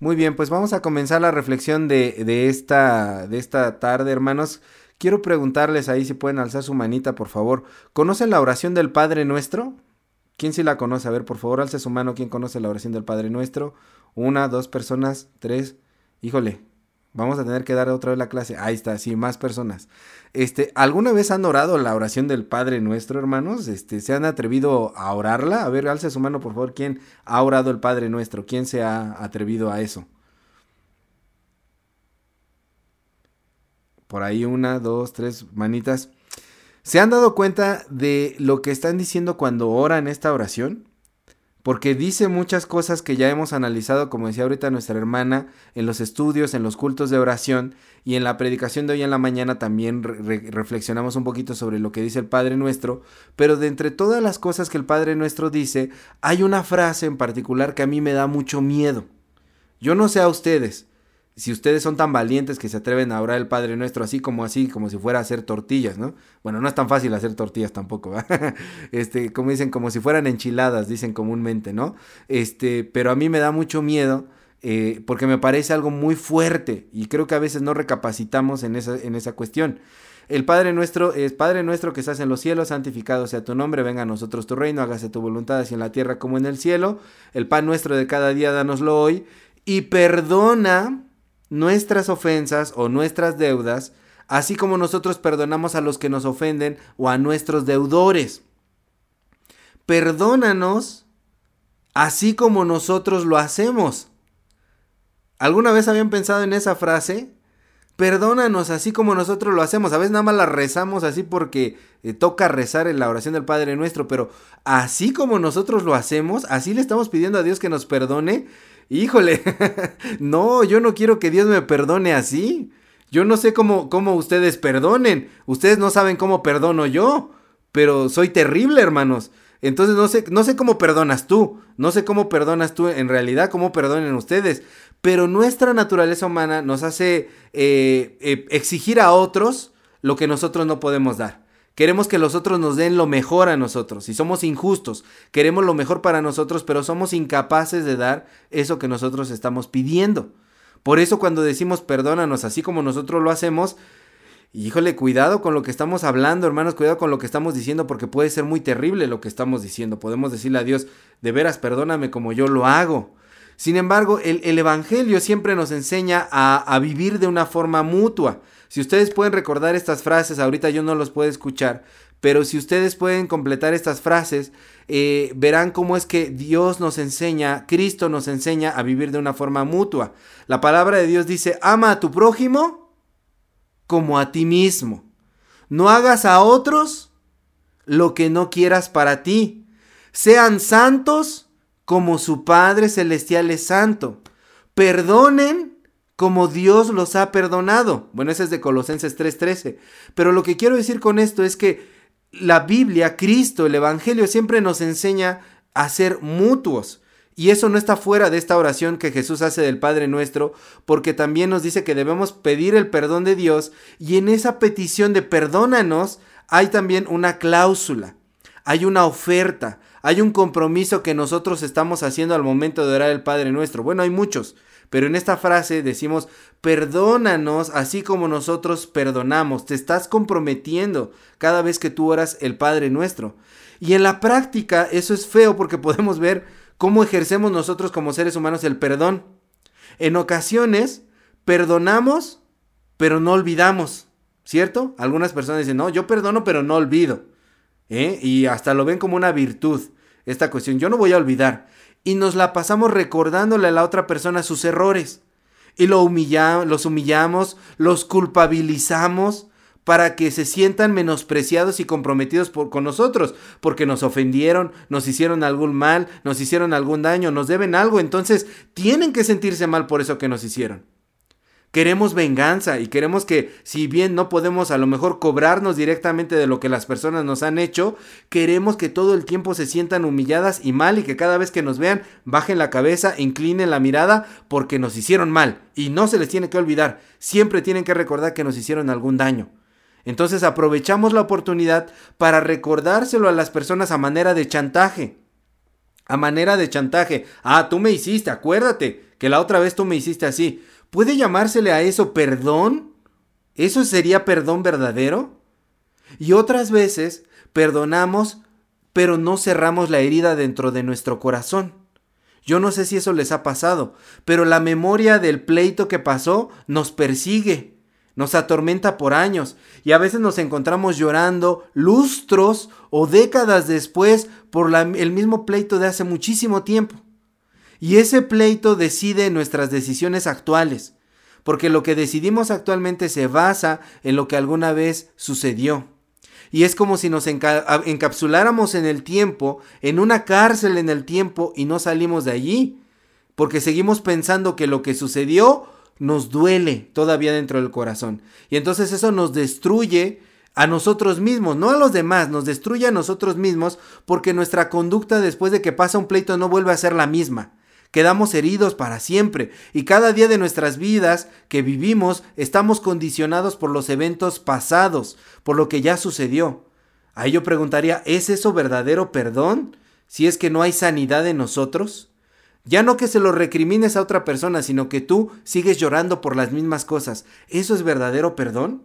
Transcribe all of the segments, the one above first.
Muy bien, pues vamos a comenzar la reflexión de, de, esta, de esta tarde, hermanos. Quiero preguntarles ahí si pueden alzar su manita, por favor. ¿Conocen la oración del Padre Nuestro? ¿Quién sí la conoce? A ver, por favor, alce su mano. ¿Quién conoce la oración del Padre Nuestro? Una, dos personas, tres. Híjole, Vamos a tener que dar otra vez la clase. Ahí está, sí, más personas. Este, ¿alguna vez han orado la oración del Padre Nuestro, hermanos? Este, ¿se han atrevido a orarla? A ver, alce su mano, por favor, ¿quién ha orado el Padre Nuestro? ¿Quién se ha atrevido a eso? Por ahí una, dos, tres manitas. ¿Se han dado cuenta de lo que están diciendo cuando oran esta oración? Porque dice muchas cosas que ya hemos analizado, como decía ahorita nuestra hermana, en los estudios, en los cultos de oración y en la predicación de hoy en la mañana también reflexionamos un poquito sobre lo que dice el Padre Nuestro, pero de entre todas las cosas que el Padre Nuestro dice, hay una frase en particular que a mí me da mucho miedo. Yo no sé a ustedes, si ustedes son tan valientes que se atreven a orar el Padre Nuestro así como así, como si fuera a hacer tortillas, ¿no? Bueno, no es tan fácil hacer tortillas tampoco, ¿verdad? Este, como dicen, como si fueran enchiladas, dicen comúnmente, ¿no? Este, pero a mí me da mucho miedo eh, porque me parece algo muy fuerte y creo que a veces no recapacitamos en esa, en esa cuestión. El Padre nuestro es Padre nuestro que estás en los cielos, santificado sea tu nombre, venga a nosotros tu reino, hágase tu voluntad así en la tierra como en el cielo. El pan nuestro de cada día, danoslo hoy y perdona nuestras ofensas o nuestras deudas, así como nosotros perdonamos a los que nos ofenden o a nuestros deudores. Perdónanos así como nosotros lo hacemos. ¿Alguna vez habían pensado en esa frase? Perdónanos así como nosotros lo hacemos. A veces nada más la rezamos así porque eh, toca rezar en la oración del Padre Nuestro, pero así como nosotros lo hacemos, así le estamos pidiendo a Dios que nos perdone híjole, no, yo no quiero que Dios me perdone así. Yo no sé cómo, cómo ustedes perdonen. Ustedes no saben cómo perdono yo. Pero soy terrible, hermanos. Entonces no sé, no sé cómo perdonas tú. No sé cómo perdonas tú en realidad, cómo perdonen ustedes. Pero nuestra naturaleza humana nos hace eh, eh, exigir a otros lo que nosotros no podemos dar. Queremos que los otros nos den lo mejor a nosotros y somos injustos. Queremos lo mejor para nosotros, pero somos incapaces de dar eso que nosotros estamos pidiendo. Por eso cuando decimos perdónanos así como nosotros lo hacemos, híjole, cuidado con lo que estamos hablando, hermanos, cuidado con lo que estamos diciendo, porque puede ser muy terrible lo que estamos diciendo. Podemos decirle a Dios, de veras, perdóname como yo lo hago. Sin embargo, el, Evangelio siempre nos enseña a, a vivir de una forma mutua. Si ustedes pueden recordar estas frases, ahorita yo no los puedo escuchar, pero si ustedes pueden completar estas frases, eh, verán cómo es que Dios nos enseña, Cristo nos enseña a vivir de una forma mutua. La palabra de Dios dice, ama a tu prójimo como a ti mismo. No hagas a otros lo que no quieras para ti. Sean santos como su Padre Celestial es santo. Perdonen como Dios los ha perdonado. Bueno, ese es de Colosenses 3:13. Pero lo que quiero decir con esto es que la Biblia, Cristo, el Evangelio siempre nos enseña a ser mutuos. Y eso no está fuera de esta oración que Jesús hace del Padre nuestro, porque también nos dice que debemos pedir el perdón de Dios y en esa petición de perdónanos hay también una cláusula, hay una oferta, hay un compromiso que nosotros estamos haciendo al momento de orar el Padre nuestro. Bueno, hay muchos, pero en esta frase decimos, perdónanos así como nosotros perdonamos. Te estás comprometiendo cada vez que tú oras el Padre nuestro. Y en la práctica eso es feo porque podemos ver cómo ejercemos nosotros como seres humanos el perdón. En ocasiones perdonamos, pero no olvidamos. ¿Cierto? Algunas personas dicen, no, yo perdono, pero no olvido. ¿eh? Y hasta lo ven como una virtud. Esta cuestión, yo no voy a olvidar y nos la pasamos recordándole a la otra persona sus errores. Y lo los humillamos, los culpabilizamos para que se sientan menospreciados y comprometidos por, con nosotros, porque nos ofendieron, nos hicieron algún mal, nos hicieron algún daño, nos deben algo, entonces tienen que sentirse mal por eso que nos hicieron. Queremos venganza y queremos que, si bien no podemos a lo mejor cobrarnos directamente de lo que las personas nos han hecho, queremos que todo el tiempo se sientan humilladas y mal y que cada vez que nos vean bajen la cabeza, inclinen la mirada porque nos hicieron mal. Y no se les tiene que olvidar, siempre tienen que recordar que nos hicieron algún daño. Entonces aprovechamos la oportunidad para recordárselo a las personas a manera de chantaje. A manera de chantaje. Ah, tú me hiciste, acuérdate que la otra vez tú me hiciste así. ¿Puede llamársele a eso perdón? ¿Eso sería perdón verdadero? Y otras veces perdonamos, pero no cerramos la herida dentro de nuestro corazón. Yo no sé si eso les ha pasado, pero la memoria del pleito que pasó nos persigue, nos atormenta por años y a veces nos encontramos llorando lustros o décadas después por el mismo pleito de hace muchísimo tiempo. Y ese pleito decide nuestras decisiones actuales, porque lo que decidimos actualmente se basa en lo que alguna vez sucedió. Y es como si nos encapsuláramos en el tiempo, en una cárcel en el tiempo y no salimos de allí, porque seguimos pensando que lo que sucedió nos duele todavía dentro del corazón. Y entonces eso nos destruye a nosotros mismos, no a los demás, nos destruye a nosotros mismos porque nuestra conducta después de que pasa un pleito no vuelve a ser la misma quedamos heridos para siempre y cada día de nuestras vidas que vivimos estamos condicionados por los eventos pasados, por lo que ya sucedió. Ahí yo preguntaría, ¿es eso verdadero perdón? Si es que no hay sanidad en nosotros. Ya no que se lo recrimines a otra persona, sino que tú sigues llorando por las mismas cosas. ¿Eso es verdadero perdón?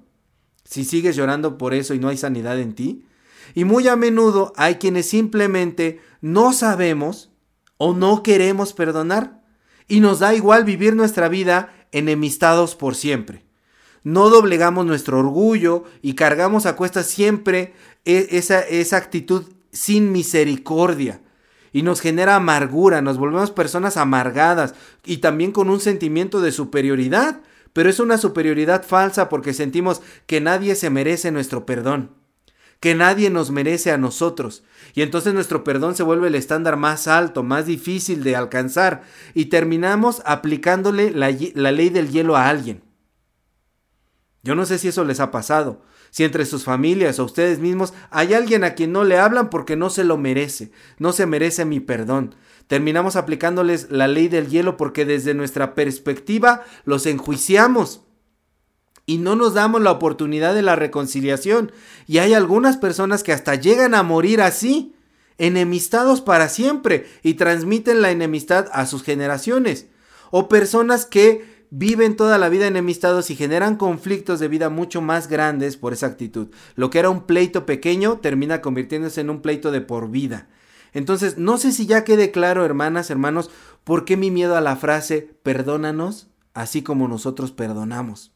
Si sigues llorando por eso y no hay sanidad en ti. Y muy a menudo hay quienes simplemente no sabemos o no queremos perdonar. Y nos da igual vivir nuestra vida enemistados por siempre. No doblegamos nuestro orgullo y cargamos a cuestas siempre e, esa, esa actitud sin misericordia. Y nos genera amargura, nos volvemos personas amargadas y también con un sentimiento de superioridad, pero es una superioridad falsa porque sentimos que nadie se merece nuestro perdón que nadie nos merece a nosotros. Y entonces nuestro perdón se vuelve el estándar más alto, más difícil de alcanzar, y terminamos aplicándole la, ley del hielo a alguien. Yo no sé si eso les ha pasado, si entre sus familias o ustedes mismos hay alguien a quien no le hablan porque no se lo merece, no se merece mi perdón. Terminamos aplicándoles la ley del hielo porque desde nuestra perspectiva los enjuiciamos y no nos damos la oportunidad de la reconciliación. Y hay algunas personas que hasta llegan a morir así, enemistados para siempre, y transmiten la enemistad a sus generaciones. O personas que viven toda la vida enemistados y generan conflictos de vida mucho más grandes por esa actitud. Lo que era un pleito pequeño termina convirtiéndose en un pleito de por vida. Entonces, no sé si ya quede claro, hermanas, hermanos, por qué mi miedo a la frase perdónanos así como nosotros perdonamos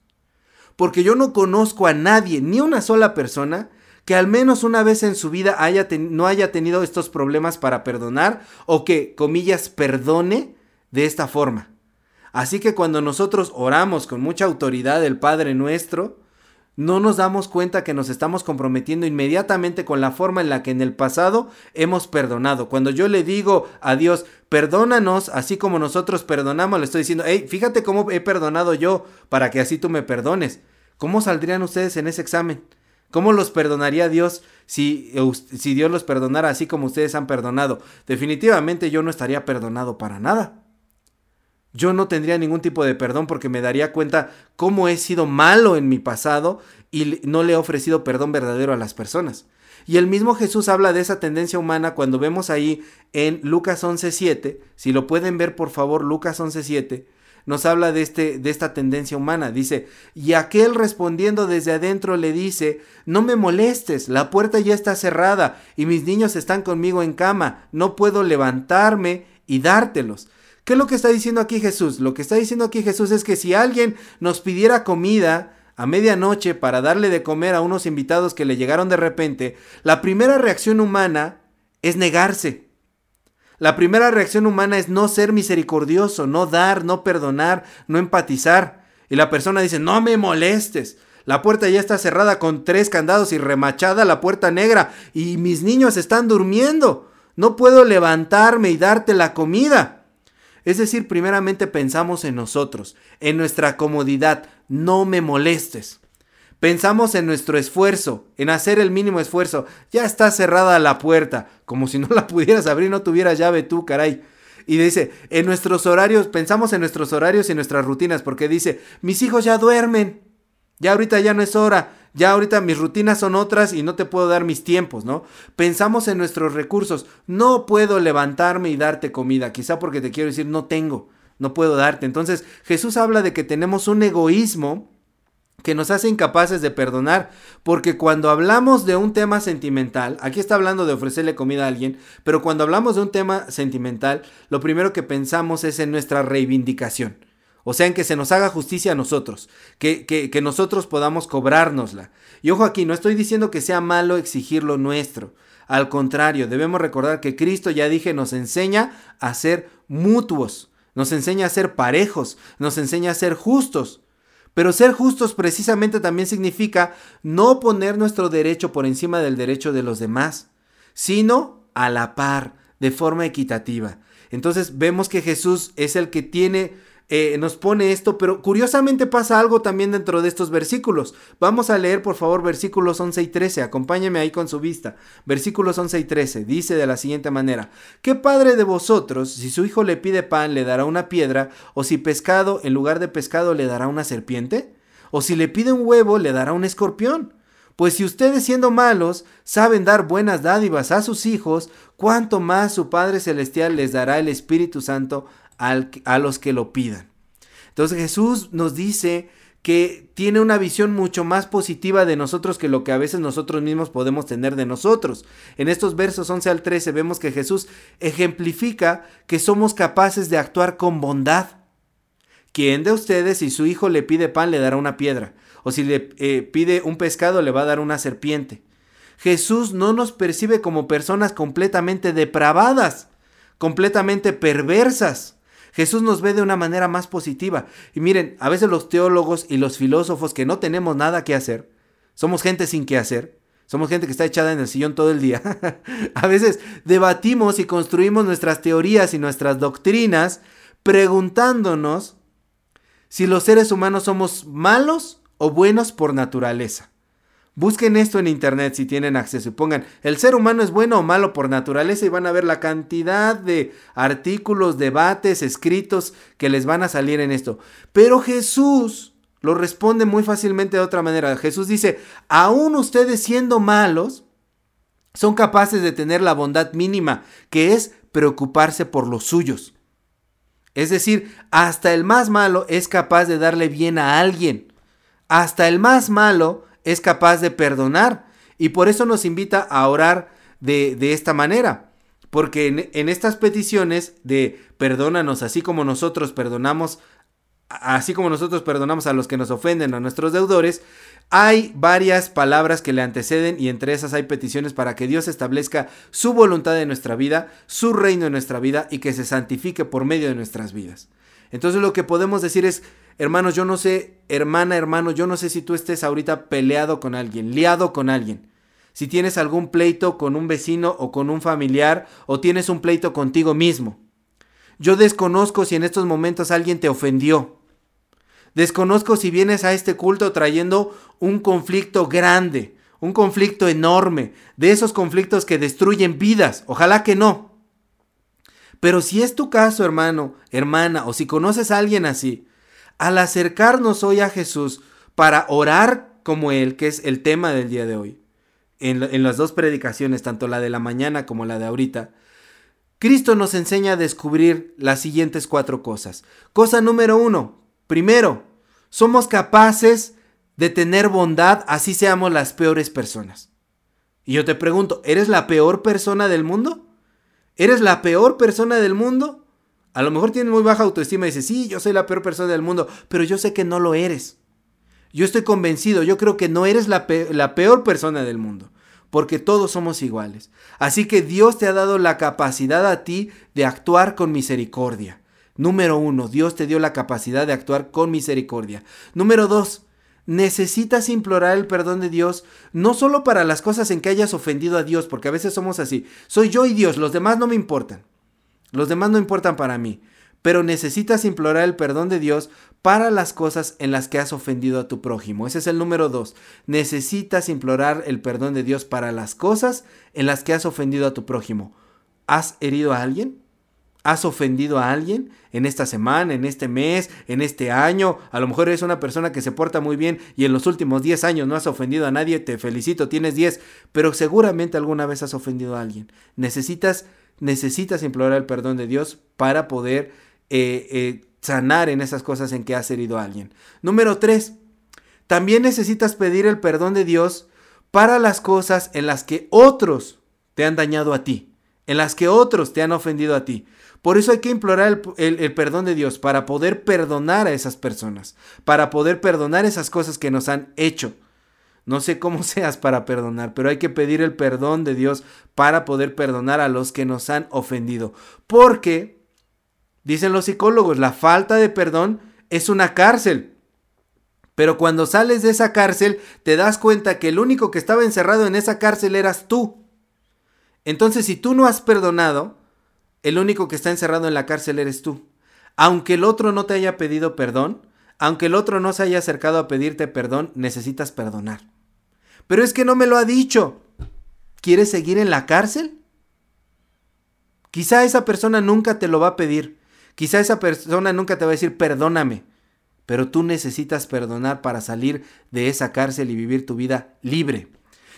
porque yo no conozco a nadie, ni una sola persona, que al menos una vez en su vida haya no haya tenido estos problemas para perdonar o que, comillas, perdone de esta forma. Así que cuando nosotros oramos con mucha autoridad el Padre nuestro, no nos damos cuenta que nos estamos comprometiendo inmediatamente con la forma en la que en el pasado hemos perdonado. Cuando yo le digo a Dios, perdónanos así como nosotros perdonamos, le estoy diciendo, hey, fíjate cómo he perdonado yo para que así tú me perdones. ¿Cómo saldrían ustedes en ese examen? ¿Cómo los perdonaría Dios si, Dios los perdonara así como ustedes han perdonado? Definitivamente yo no estaría perdonado para nada. Yo no tendría ningún tipo de perdón porque me daría cuenta cómo he sido malo en mi pasado y no le he ofrecido perdón verdadero a las personas. Y el mismo Jesús habla de esa tendencia humana cuando vemos ahí en Lucas 11.7, si lo pueden ver por favor, Lucas 11.7, nos habla de, este, de esta tendencia humana. Dice, y aquel respondiendo desde adentro le dice, no me molestes, la puerta ya está cerrada y mis niños están conmigo en cama, no puedo levantarme y dártelos. ¿Qué es lo que está diciendo aquí Jesús? Lo que está diciendo aquí Jesús es que si alguien nos pidiera comida, a medianoche para darle de comer a unos invitados que le llegaron de repente, la primera reacción humana es negarse. La primera reacción humana es no ser misericordioso, no dar, no perdonar, no empatizar. Y la persona dice, no me molestes. La puerta ya está cerrada con tres candados y remachada la puerta negra y mis niños están durmiendo. No puedo levantarme y darte la comida. Es decir, primeramente pensamos en nosotros, en nuestra comodidad. No me molestes. Pensamos en nuestro esfuerzo, en hacer el mínimo esfuerzo. Ya está cerrada la puerta, como si no la pudieras abrir, no tuvieras llave tú, caray. Y dice, en nuestros horarios, pensamos en nuestros horarios y nuestras rutinas, porque dice, mis hijos ya duermen, ya ahorita ya no es hora, ya ahorita mis rutinas son otras y no te puedo dar mis tiempos, ¿no? Pensamos en nuestros recursos, no puedo levantarme y darte comida, quizá porque te quiero decir, no tengo, no puedo darte. Entonces Jesús habla de que tenemos un egoísmo que nos hace incapaces de perdonar, porque cuando hablamos de un tema sentimental, aquí está hablando de ofrecerle comida a alguien, pero cuando hablamos de un tema sentimental, lo primero que pensamos es en nuestra reivindicación. O sea, en que se nos haga justicia a nosotros, que, que, que nosotros podamos cobrárnosla. Y ojo aquí, no estoy diciendo que sea malo exigir lo nuestro. Al contrario, debemos recordar que Cristo, ya dije, nos enseña a ser mutuos, nos enseña a ser parejos, nos enseña a ser justos. Pero ser justos precisamente también significa no poner nuestro derecho por encima del derecho de los demás, sino a la par, de forma equitativa. Entonces vemos que Jesús es el que tiene eh, nos pone esto, pero curiosamente pasa algo también dentro de estos versículos. Vamos a leer por favor versículos 11 y 13, acompáñeme ahí con su vista. Versículos 11 y 13, dice de la siguiente manera, ¿qué padre de vosotros, si su hijo le pide pan, le dará una piedra, o si pescado, en lugar de pescado, le dará una serpiente? ¿O si le pide un huevo, le dará un escorpión? Pues si ustedes siendo malos saben dar buenas dádivas a sus hijos, cuánto más su Padre Celestial les dará el Espíritu Santo a los que lo pidan. Entonces Jesús nos dice que tiene una visión mucho más positiva de nosotros que lo que a veces nosotros mismos podemos tener de nosotros. En estos versos 11 al 13 vemos que Jesús ejemplifica que somos capaces de actuar con bondad. ¿Quién de ustedes si su hijo le pide pan le dará una piedra? O si le eh, pide un pescado le va a dar una serpiente. Jesús no nos percibe como personas completamente depravadas, completamente perversas. Jesús nos ve de una manera más positiva. Y miren, a veces los teólogos y los filósofos que no tenemos nada que hacer, somos gente sin que hacer, somos gente que está echada en el sillón todo el día. a veces debatimos y construimos nuestras teorías y nuestras doctrinas preguntándonos si los seres humanos somos malos o buenos por naturaleza. Busquen esto en internet si tienen acceso y pongan el ser humano es bueno o malo por naturaleza y van a ver la cantidad de artículos, debates, escritos que les van a salir en esto. Pero Jesús lo responde muy fácilmente de otra manera. Jesús dice, aún ustedes siendo malos, son capaces de tener la bondad mínima, que es preocuparse por los suyos. Es decir, hasta el más malo es capaz de darle bien a alguien. Hasta el más malo es capaz de perdonar. Y por eso nos invita a orar de, esta manera. Porque en, en, estas peticiones de perdónanos así como nosotros perdonamos, así como nosotros perdonamos a los que nos ofenden, a nuestros deudores, hay varias palabras que le anteceden y entre esas hay peticiones para que Dios establezca su voluntad en nuestra vida, su reino en nuestra vida y que se santifique por medio de nuestras vidas. Entonces lo que podemos decir es, hermanos, yo no sé, hermana, hermano, yo no sé si tú estés ahorita peleado con alguien, liado con alguien. Si tienes algún pleito con un vecino o con un familiar o tienes un pleito contigo mismo. Yo desconozco si en estos momentos alguien te ofendió. Desconozco si vienes a este culto trayendo un conflicto grande, un conflicto enorme, de esos conflictos que destruyen vidas. Ojalá que no. Pero si es tu caso, hermano, hermana, o si conoces a alguien así, al acercarnos hoy a Jesús para orar como Él, que es el tema del día de hoy, en, las dos predicaciones, tanto la de la mañana como la de ahorita, Cristo nos enseña a descubrir las siguientes cuatro cosas. Cosa número uno, primero, somos capaces de tener bondad así seamos las peores personas. Y yo te pregunto, ¿eres la peor persona del mundo? ¿Eres la peor persona del mundo? A lo mejor tienes muy baja autoestima y dices, sí, yo soy la peor persona del mundo, pero yo sé que no lo eres. Yo estoy convencido, yo creo que no eres la, la peor persona del mundo, porque todos somos iguales. Así que Dios te ha dado la capacidad a ti de actuar con misericordia. Número uno, Dios te dio la capacidad de actuar con misericordia. Número dos, necesitas implorar el perdón de Dios, no solo para las cosas en que hayas ofendido a Dios, porque a veces somos así. Soy yo y Dios, los demás no me importan. Los demás no importan para mí. Pero necesitas implorar el perdón de Dios para las cosas en las que has ofendido a tu prójimo. Ese es el número dos. Necesitas implorar el perdón de Dios para las cosas en las que has ofendido a tu prójimo. ¿Has herido a alguien? ¿Has ofendido a alguien en esta semana, en este mes, en este año? A lo mejor eres una persona que se porta muy bien y en los últimos 10 años no has ofendido a nadie, te felicito, tienes 10, pero seguramente alguna vez has ofendido a alguien. Necesitas, necesitas implorar el perdón de Dios para poder eh, eh, sanar en esas cosas en que has herido a alguien. Número tres, también necesitas pedir el perdón de Dios para las cosas en las que otros te han dañado a ti, en las que otros te han ofendido a ti. Por eso hay que implorar el, perdón de Dios para poder perdonar a esas personas, para poder perdonar esas cosas que nos han hecho. No sé cómo seas para perdonar, pero hay que pedir el perdón de Dios para poder perdonar a los que nos han ofendido. Porque, dicen los psicólogos, la falta de perdón es una cárcel. Pero cuando sales de esa cárcel, te das cuenta que el único que estaba encerrado en esa cárcel eras tú. Entonces, si tú no has perdonado, el único que está encerrado en la cárcel eres tú. Aunque el otro no te haya pedido perdón, aunque el otro no se haya acercado a pedirte perdón, necesitas perdonar. Pero es que no me lo ha dicho. ¿Quieres seguir en la cárcel? Quizá esa persona nunca te lo va a pedir. Quizá esa persona nunca te va a decir perdóname. Pero tú necesitas perdonar para salir de esa cárcel y vivir tu vida libre.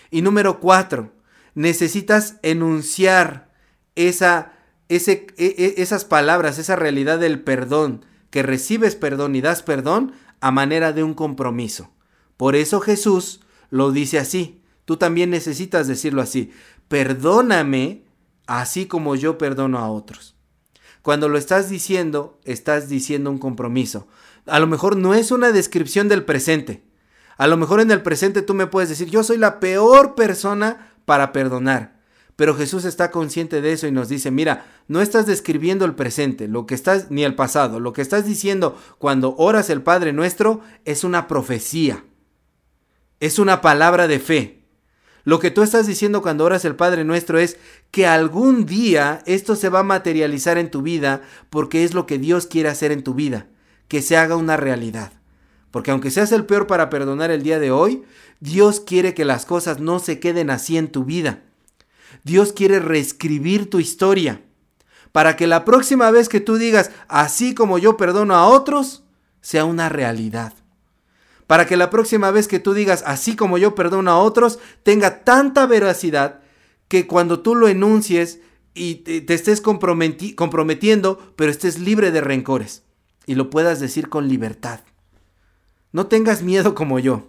Y número cuatro, necesitas enunciar esa ese, e, e, esas palabras, esa realidad del perdón, que recibes perdón y das perdón a manera de un compromiso. Por eso Jesús lo dice así. Tú también necesitas decirlo así. Perdóname así como yo perdono a otros. Cuando lo estás diciendo, estás diciendo un compromiso. A lo mejor no es una descripción del presente. A lo mejor en el presente tú me puedes decir, yo soy la peor persona para perdonar. Pero Jesús está consciente de eso y nos dice, mira, no estás describiendo el presente, lo que estás ni el pasado, lo que estás diciendo cuando oras el Padre Nuestro es una profecía. Es una palabra de fe. Lo que tú estás diciendo cuando oras el Padre Nuestro es que algún día esto se va a materializar en tu vida porque es lo que Dios quiere hacer en tu vida, que se haga una realidad. Porque aunque seas el peor para perdonar el día de hoy, Dios quiere que las cosas no se queden así en tu vida. Dios quiere reescribir tu historia para que la próxima vez que tú digas, así como yo perdono a otros, sea una realidad. Para que la próxima vez que tú digas, así como yo perdono a otros, tenga tanta veracidad que cuando tú lo enuncies y te, estés comprometiendo, pero estés libre de rencores y lo puedas decir con libertad. No tengas miedo como yo.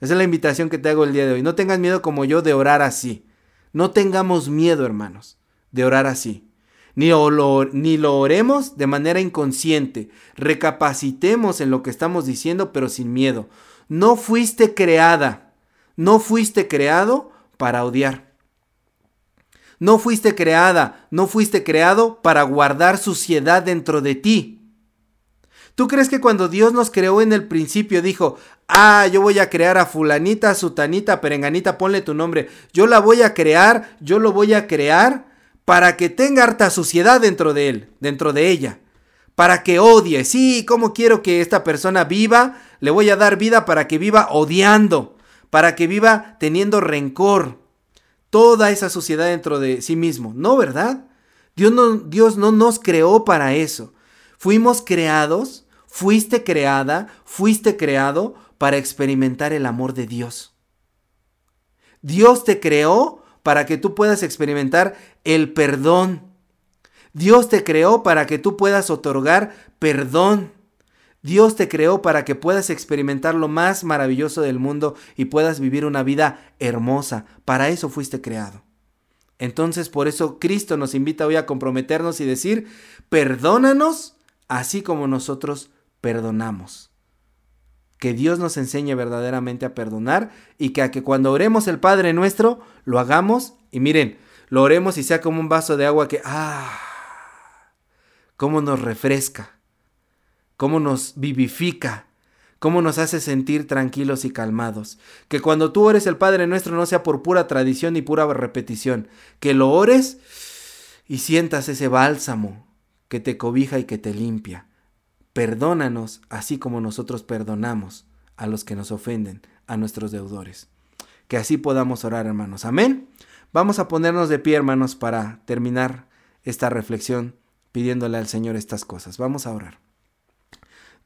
Esa es la invitación que te hago el día de hoy. No tengas miedo como yo de orar así. No tengamos miedo, hermanos, de orar así. Ni lo, ni lo oremos de manera inconsciente. Recapacitemos en lo que estamos diciendo, pero sin miedo. No fuiste creada, no fuiste creado para odiar. No fuiste creada, no fuiste creado para guardar suciedad dentro de ti. ¿Tú crees que cuando Dios nos creó en el principio dijo, ah, yo voy a crear a fulanita, sutanita, perenganita, ponle tu nombre, yo la voy a crear, yo lo voy a crear para que tenga harta suciedad dentro de él, dentro de ella, para que odie, sí, ¿cómo quiero que esta persona viva? Le voy a dar vida para que viva odiando, para que viva teniendo rencor, toda esa suciedad dentro de sí mismo, ¿no, verdad? Dios no, Dios no nos creó para eso. Fuimos creados Fuiste creada, fuiste creado para experimentar el amor de Dios. Dios te creó para que tú puedas experimentar el perdón. Dios te creó para que tú puedas otorgar perdón. Dios te creó para que puedas experimentar lo más maravilloso del mundo y puedas vivir una vida hermosa. Para eso fuiste creado. Entonces por eso Cristo nos invita hoy a comprometernos y decir, perdónanos así como nosotros perdonamos. Que Dios nos enseñe verdaderamente a perdonar y que a que cuando oremos el Padre nuestro, lo hagamos. Y miren, lo oremos y sea como un vaso de agua que, ah, cómo nos refresca, cómo nos vivifica, cómo nos hace sentir tranquilos y calmados. Que cuando tú ores el Padre nuestro no sea por pura tradición y pura repetición, que lo ores y sientas ese bálsamo que te cobija y que te limpia Perdónanos así como nosotros perdonamos a los que nos ofenden, a nuestros deudores. Que así podamos orar, hermanos. Amén. Vamos a ponernos de pie, hermanos, para terminar esta reflexión pidiéndole al Señor estas cosas. Vamos a orar.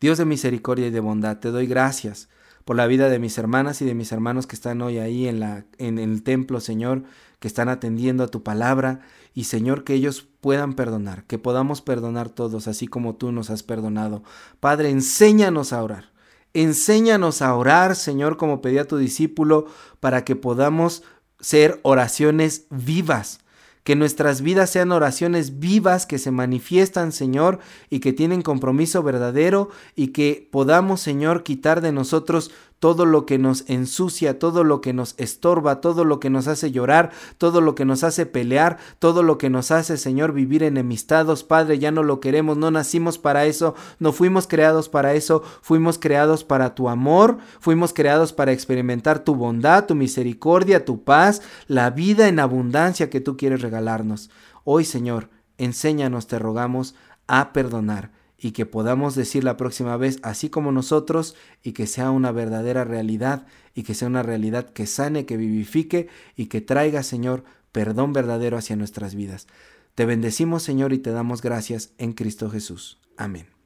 Dios de misericordia y de bondad, te doy gracias por la vida de mis hermanas y de mis hermanos que están hoy ahí en, la, en el templo, Señor, que están atendiendo a tu palabra y Señor, que ellos puedan perdonar, que podamos perdonar todos, así como tú nos has perdonado. Padre, enséñanos a orar. Enséñanos a orar, Señor, como pedía tu discípulo, para que podamos ser oraciones vivas que nuestras vidas sean oraciones vivas que se manifiestan, Señor, y que tienen compromiso verdadero y que podamos, Señor, quitar de nosotros todo lo que nos ensucia, todo lo que nos estorba, todo lo que nos hace llorar, todo lo que nos hace pelear, todo lo que nos hace, Señor, vivir enemistados. Padre, ya no lo queremos, no nacimos para eso, no fuimos creados para eso, fuimos creados para tu amor, fuimos creados para experimentar tu bondad, tu misericordia, tu paz, la vida en abundancia que tú quieres regalarnos. Hoy, Señor, enséñanos, te rogamos, a perdonar y que podamos decir la próxima vez así como nosotros y que sea una verdadera realidad y que sea una realidad que sane, que vivifique y que traiga, Señor, perdón verdadero hacia nuestras vidas. Te bendecimos, Señor, y te damos gracias en Cristo Jesús. Amén.